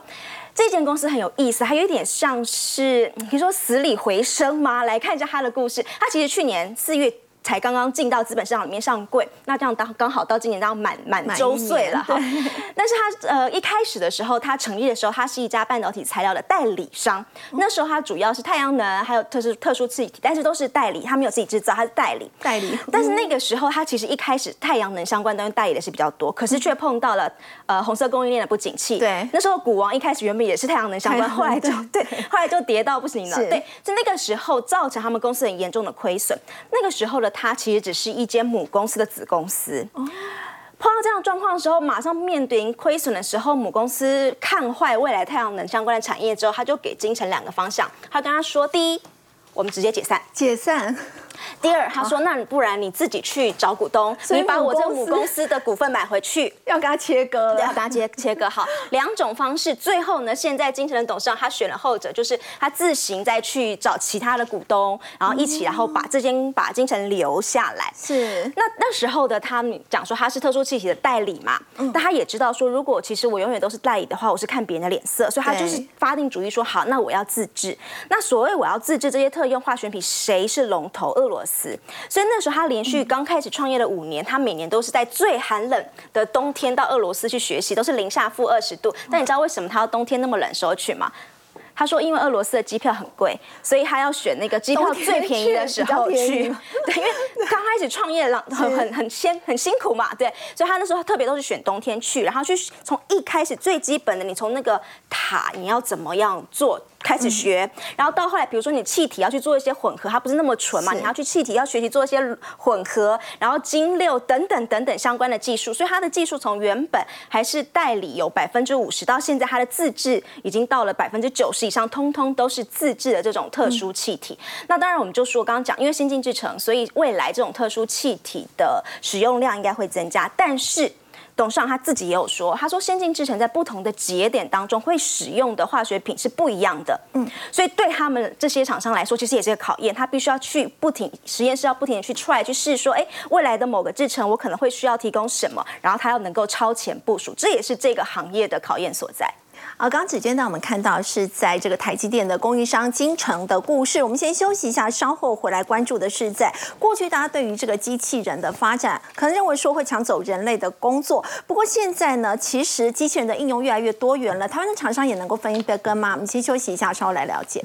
这间公司很有意思，它有一点像是，可以说死里回生吗？来看一下它的故事。它其实去年四月才刚刚进到资本市场里面上柜，那这样刚刚好到今年要满满周岁了哈。但是他呃一开始的时候，他成立的时候，他是一家半导体材料的代理商。那时候他主要是太阳能，还有特殊特殊气体，但是都是代理，他没有自己制造，他是代理。代理。但是那个时候，他其实一开始太阳能相关东西代理的是比较多，可是却碰到了呃红色供应链的不景气。对。那时候股王一开始原本也是太阳能相关，后来就对，后来就跌到不行了。对。就那个时候造成他们公司很严重的亏损。那个时候的他其实只是。一间母公司的子公司，碰到这样状况的时候，马上面临亏损的时候，母公司看坏未来太阳能相关的产业之后，他就给金城两个方向，他跟他说：第一，我们直接解散，解散。第二，他说：“那不然你自己去找股东，你把我这个母公司的股份买回去，要跟他切割，要跟他切切割。好，两种方式。最后呢，现在金城的董事长他选了后者，就是他自行再去找其他的股东，然后一起，然后把这间把金城留下来。是。那那时候的他讲说他是特殊气体的代理嘛，但他也知道说，如果其实我永远都是代理的话，我是看别人的脸色，所以他就是发定主意说，好，那我要自制。那所谓我要自制这些特用化学品，谁是龙头？俄罗斯。所以那时候他连续刚开始创业了五年，他每年都是在最寒冷的冬天到俄罗斯去学习，都是零下负二十度。但你知道为什么他要冬天那么冷时候去吗？他说因为俄罗斯的机票很贵，所以他要选那个机票最便宜的时候去。对，因为刚开始创业了，很很很辛很辛苦嘛，对。所以他那时候特别都是选冬天去，然后去从一开始最基本的，你从那个塔你要怎么样做。开始学，然后到后来，比如说你气体要去做一些混合，它不是那么纯嘛，你要去气体要学习做一些混合，然后精六等等等等相关的技术，所以它的技术从原本还是代理有百分之五十，到现在它的自制已经到了百分之九十以上，通通都是自制的这种特殊气体。那当然我们就说刚刚讲，因为先进制程，所以未来这种特殊气体的使用量应该会增加，但是。董事长他自己也有说，他说先进制程在不同的节点当中会使用的化学品是不一样的，嗯，所以对他们这些厂商来说，其实也是个考验，他必须要去不停实验室要不停的去 try 去试，说，哎，未来的某个制程我可能会需要提供什么，然后他要能够超前部署，这也是这个行业的考验所在。啊，刚刚指尖呢，我们看到是在这个台积电的供应商金城的故事。我们先休息一下，稍后回来关注的是，在过去大家对于这个机器人的发展，可能认为说会抢走人类的工作。不过现在呢，其实机器人的应用越来越多元了。台湾的厂商也能够分一杯羹吗？我们先休息一下，稍后来了解。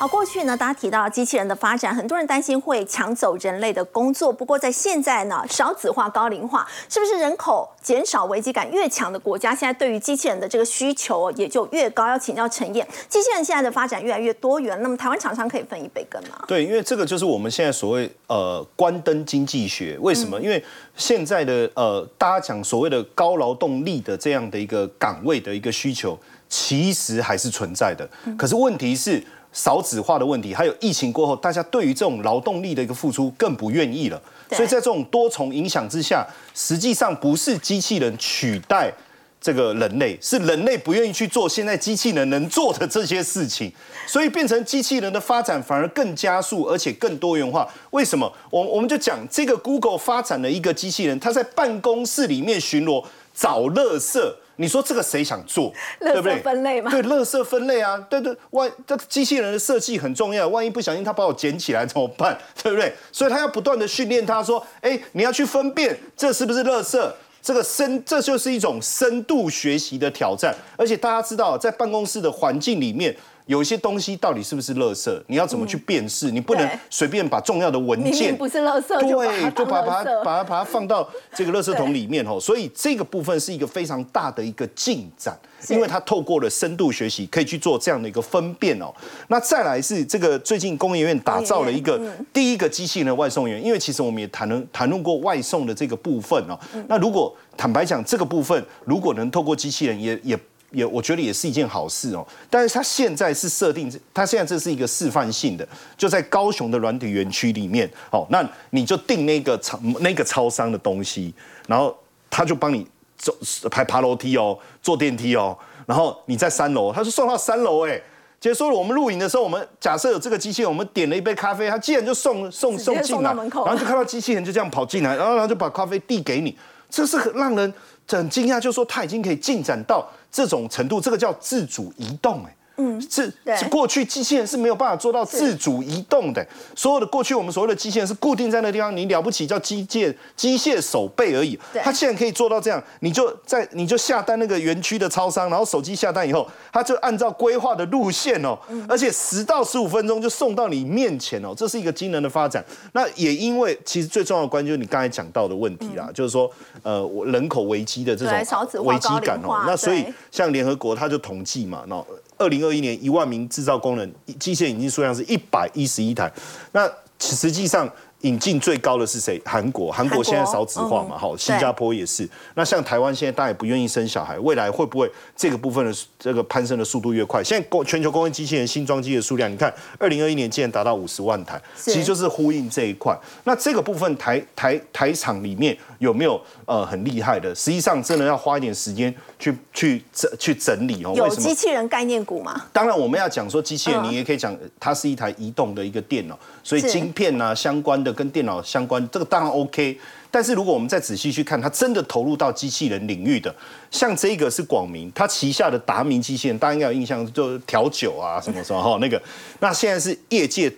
好，过去呢，大家提到机器人的发展，很多人担心会抢走人类的工作。不过在现在呢，少子化、高龄化，是不是人口减少危机感越强的国家，现在对于机器人的这个需求也就越高？要请教陈燕，机器人现在的发展越来越多元，那么台湾厂商可以分一杯羹吗？对，因为这个就是我们现在所谓呃关灯经济学。为什么？因为现在的呃大家讲所谓的高劳动力的这样的一个岗位的一个需求，其实还是存在的。可是问题是。少子化的问题，还有疫情过后，大家对于这种劳动力的一个付出更不愿意了。所以在这种多重影响之下，实际上不是机器人取代这个人类，是人类不愿意去做现在机器人能做的这些事情，所以变成机器人的发展反而更加速，而且更多元化。为什么？我我们就讲这个 Google 发展了一个机器人，它在办公室里面巡逻找垃圾。你说这个谁想做？对不对？分类吗？对，垃圾分类啊，对对。万这机器人的设计很重要，万一不小心它把我捡起来怎么办？对不对？所以他要不断的训练他，说，哎，你要去分辨这是不是垃圾。这个深，这就是一种深度学习的挑战。而且大家知道，在办公室的环境里面。有一些东西到底是不是垃圾？你要怎么去辨识？你不能随便把重要的文件不是垃圾，对，就把把它把它把它放到这个垃圾桶里面哦。所以这个部分是一个非常大的一个进展，因为它透过了深度学习，可以去做这样的一个分辨哦。那再来是这个最近工研院打造了一个第一个机器人外送员，因为其实我们也谈论谈论过外送的这个部分哦。那如果坦白讲，这个部分如果能透过机器人，也也。也我觉得也是一件好事哦，但是他现在是设定，他现在这是一个示范性的，就在高雄的软体园区里面，哦，那你就订那个超那个超商的东西，然后他就帮你走，爬爬楼梯哦，坐电梯哦，然后你在三楼，他说送到三楼，哎，结束了，我们录影的时候，我们假设有这个机器人，我们点了一杯咖啡，他既然就送送送进来，然后就看到机器人就这样跑进来，然后然后就把咖啡递给你，这是很让人很惊讶，就是说他已经可以进展到这种程度，这个叫自主移动、哎。嗯，是对。是过去机器人是没有办法做到自主移动的，所有的过去我们所谓的机器人是固定在那地方，你了不起叫机械机械手背而已。对。它现在可以做到这样，你就在你就下单那个园区的超商，然后手机下单以后，它就按照规划的路线哦，而且十到十五分钟就送到你面前哦，这是一个惊人的发展。那也因为其实最重要的关键就是你刚才讲到的问题啦，就是说呃我人口危机的这种危机感哦，那所以像联合国它就统计嘛，那二零二一年一万名制造工人机械引进数量是一百一十一台，那实际上。引进最高的是谁？韩国，韩国现在少子化嘛，嗯好，新加坡也是。那像台湾现在大家也不愿意生小孩，未来会不会这个部分的这个攀升的速度越快？现在工全球工业机器人新装机的数量，你看二零二一年竟然达到五十万台，其实就是呼应这一块。那这个部分台台台厂里面有没有呃很厉害的？实际上真的要花一点时间去去整去整理哦。有机？器人概念股吗？当然，我们要讲说机器人，嗯你也可以讲它是一台移动的一个电脑，所以是晶片啊相关的跟电脑相关，这个当然 OK。但是如果我们再仔细去看，它真的投入到机器人领域的，像这个是广明，它旗下的达明机器人，大家应该有印象，就是调酒啊什么什么哈那个。那现在是业界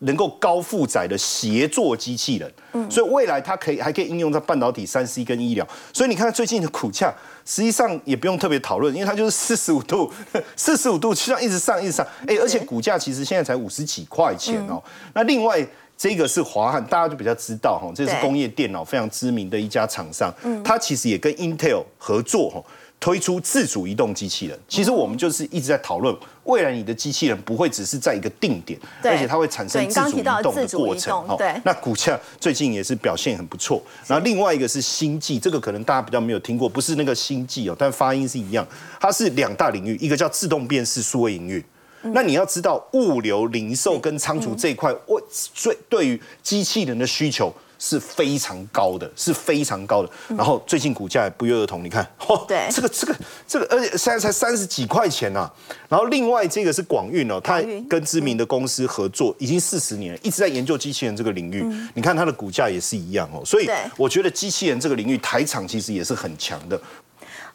能够高负载的协作机器人，所以未来它可以还可以应用在半导体、三 C 跟医疗。所以你看最近的股价，实际上也不用特别讨论，因为它就是四十五度，四十五度实际上一直上一直上，哎，而且股价其实现在才五十几块钱哦。那另外。这个是华汉，大家就比较知道哈，这是工业电脑非常知名的一家厂商，它其实也跟 Intel 合作哈，推出自主移动机器人。其实我们就是一直在讨论，未来你的机器人不会只是在一个定点，而且它会产生自主移动的过程对那股价最近也是表现很不错。然后另外一个是星际，这个可能大家比较没有听过，不是那个星际哦，但发音是一样。它是两大领域，一个叫自动辨识数位营运。那你要知道，物流、零售跟仓储这一块，我最对于机器人的需求是非常高的，是非常高的。然后最近股价也不约而同，你看，哦对。这个这个这个，而且现在才三十几块钱呐、然后另外这个是广运哦，它跟知名的公司合作已经四十年了，一直在研究机器人这个领域。你看它的股价也是一样哦，所以我觉得机器人这个领域台厂其实也是很强的。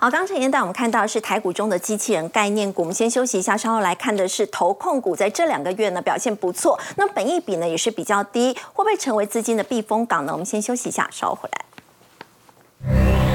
好，刚刚陈燕带我们看到是台股中的机器人概念股，我们先休息一下，稍后来看的是投控股，在这两个月呢表现不错，那本益比呢也是比较低，会不会成为资金的避风港呢？我们先休息一下，稍后回来。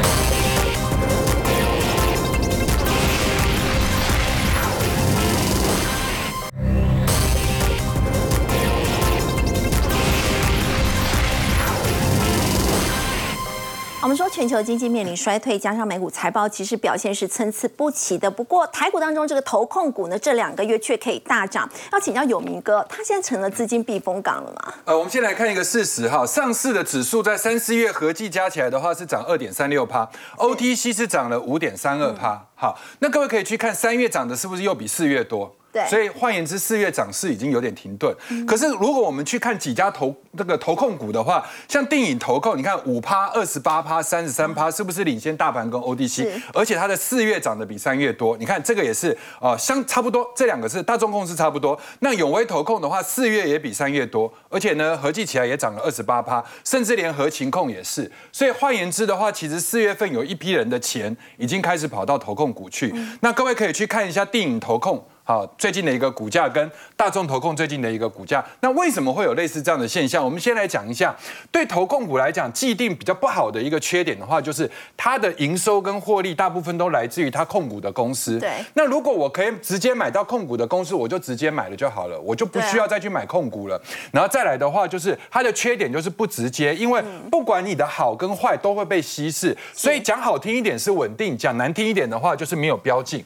我们说全球经济面临衰退，加上美股财报其实表现是参差不齐的。不过台股当中这个投控股呢，这两个月却可以大涨。要请教有明哥，他现在成了资金避风港了吗？呃，我们先来看一个事实哈，上市的指数在三四月合计加起来的话是涨二点三六趴，OTC 是涨了五点三二趴。好，那各位可以去看三月涨的是不是又比四月多？对所以换言之，四月涨势已经有点停顿。可是如果我们去看几家投这个投控股的话，像电影投控，你看五趴、二十八趴、三十三趴，是不是领先大盘跟 ODC？而且它的四月涨得比三月多。你看这个也是啊、呃相差不多，这两个是大众控是差不多。那永威投控的话，四月也比三月多，而且呢合计起来也涨了二十八趴，甚至连合情控也是。所以换言之的话，其实四月份有一批人的钱已经开始跑到投控股去。那各位可以去看一下电影投控。好，最近的一个股价跟大众投控最近的一个股价，那为什么会有类似这样的现象？我们先来讲一下，对投控股来讲，既定比较不好的一个缺点的话，就是它的营收跟获利大部分都来自于它控股的公司。对那如果我可以直接买到控股的公司，我就直接买了就好了，我就不需要再去买控股了。然后再来的话，就是它的缺点就是不直接，因为不管你的好跟坏都会被稀释，所以讲好听一点是稳定，讲难听一点的话就是没有标进。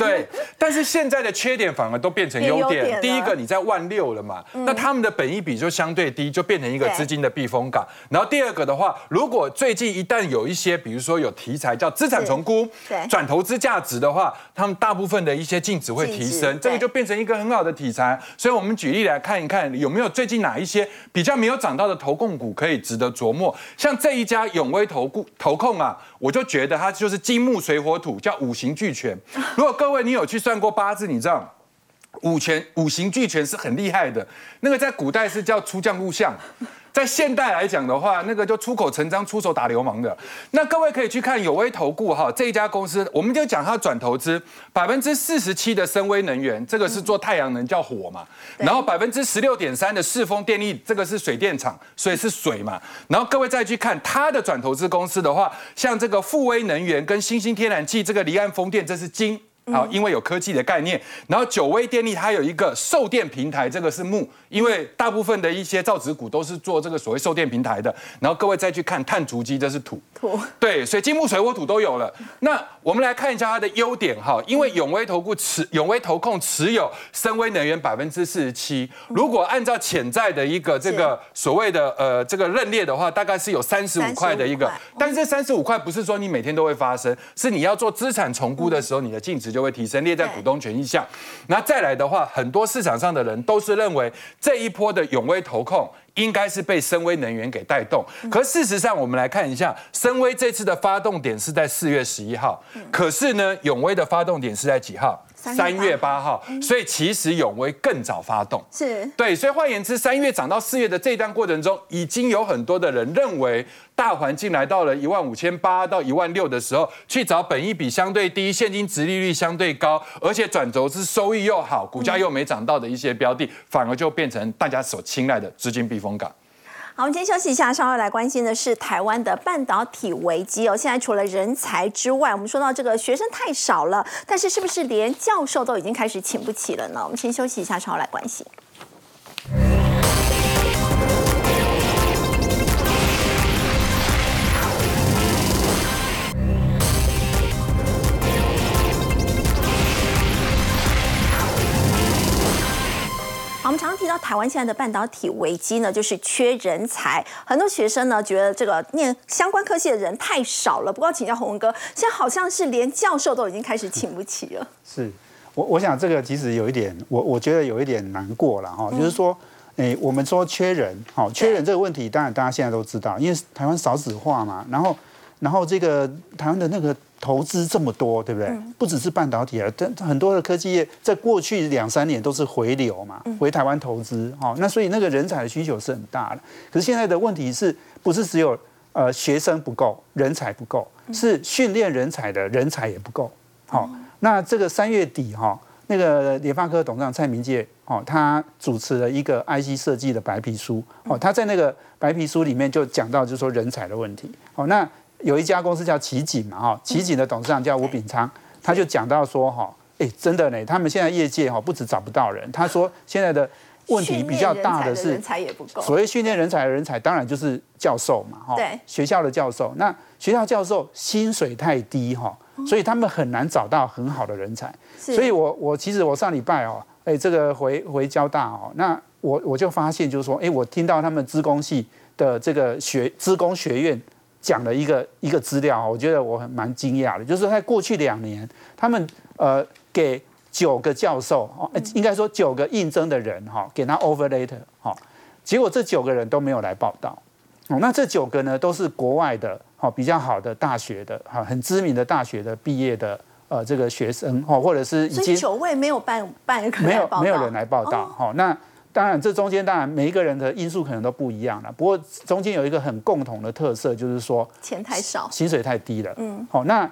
对，但是现在的缺点反而都变成优点。第一个，你在万六了嘛，那他们的本益比就相对低，就变成一个资金的避风港。然后第二个的话，如果最近一旦有一些，比如说有题材叫资产重估、转投资价值的话，他们大部分的一些净值会提升，这个就变成一个很好的题材。所以我们举例来看一看，有没有最近哪一些比较没有涨到的投控股可以值得琢磨。像这一家永威投顾投控啊，我就觉得它就是金木水火土，叫五行俱全。如果各位你有去算过八字，你知道。五权五行俱全是很厉害的，那个在古代是叫出将入相。在现代来讲的话，那个就出口成章、出手打流氓的。那各位可以去看有威投顾哈这一家公司，我们就讲它转投资百分之四十七的深威能源，这个是做太阳能叫火嘛。然后百分之十六点三的世丰电力，这个是水电厂，所以是水嘛。然后各位再去看它的转投资公司的话，像这个富威能源跟新兴天然气，这个离岸风电，这是金。好，因为有科技的概念，然后九威电力它有一个售电平台，这个是木，因为大部分的一些造纸股都是做这个所谓售电平台的。然后各位再去看碳足迹，这是土，土 对，所以金木水火土都有了。那我们来看一下它的优点哈，因为永威投顾持永威投控持有深威能源百分之四十七，如果按照潜在的一个这个所谓的呃这个认列的话，大概是有三十五块的一个，但是这三十五块不是说你每天都会发生，是你要做资产重估的时候，你的净值。就会提升，列在股东权益项。那再来的话，很多市场上的人都是认为这一波的永威投控应该是被深威能源给带动。可事实上，我们来看一下，深威这次的发动点是在四月十一号，可是呢，永威的发动点是在几号？三月八号，所以其实永威更早发动，是。对，所以换言之，三月涨到四月的这一段过程中，已经有很多的人认为大环境来到了一万五千八到一万六的时候，去找本益比相对低、现金值利率相对高，而且转投资收益又好、股价又没涨到的一些标的，反而就变成大家所青睐的资金避风港。好，我们先休息一下，稍后来关心的是台湾的半导体危机哦。现在除了人才之外，我们说到这个学生太少了，但是是不是连教授都已经开始请不起了呢？我们先休息一下，稍后来关心。们常常提到台湾现在的半导体危机呢，就是缺人才。很多学生呢觉得这个念相关科系的人太少了。不过请教洪文哥，现在好像是连教授都已经开始请不起了。是我我想这个其实有一点，我我觉得有一点难过了哈。就是说，哎，我们说缺人，好，缺人这个问题，当然大家现在都知道，因为台湾少子化嘛，然后然后这个台湾的那个。投资这么多，对不对？不只是半导体啊，但很多的科技业在过去两三年都是回流嘛，回台湾投资。哦，那所以那个人才的需求是很大的。可是现在的问题是不是只有呃学生不够，人才不够，是训练人才的人才也不够。好，那这个三月底哈，那个联发科董事长蔡明介哦，他主持了一个 IC 设计的白皮书。哦，他在那个白皮书里面就讲到，就是说人才的问题。哦，那。有一家公司叫奇景嘛，哈，奇景的董事长叫吴炳昌，他就讲到说，哈，哎，真的呢，他们现在业界哈不止找不到人，他说现在的问题比较大的是人才也不够，所谓训练人才的人才，当然就是教授嘛，哈，对，学校的教授，那学校教授薪水太低哈，所以他们很难找到很好的人才，所以我我其实我上礼拜哦，哎，这个回回交大哦，那我我就发现就是说，哎，我听到他们资工系的这个学资工学院。讲了一个一个资料我觉得我很蛮惊讶的，就是在过去两年，他们呃给九个教授哦，应该说九个应征的人哈，给他 over later 哈，结果这九个人都没有来报道哦，那这九个呢都是国外的哈比较好的大学的哈很知名的大学的毕业的呃这个学生哈，或者是已经九位没有办办没有没有人来报道哈那。当然，这中间当然每一个人的因素可能都不一样了。不过中间有一个很共同的特色，就是说钱太少，薪水太低了。嗯，好，那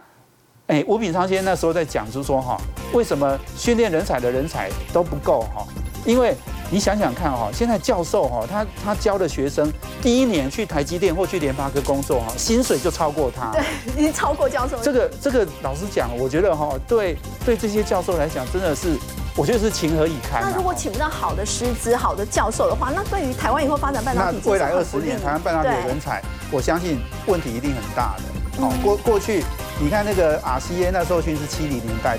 哎，吴炳昌先生那时候在讲，就是说哈，为什么训练人才的人才都不够哈？因为你想想看哈，现在教授哈，他他教的学生第一年去台积电或去联发科工作哈，薪水就超过他，对，已经超过教授。这个这个老实讲，我觉得哈，对对这些教授来讲，真的是。我觉得是情何以堪。那如果请不到好的师资、好的教授的话，那对于台湾以后发展半导体，那未来二十年台湾半导体人才，我相信问题一定很大的。哦，过过去你看那个 RCA 那时候，训是七零年代。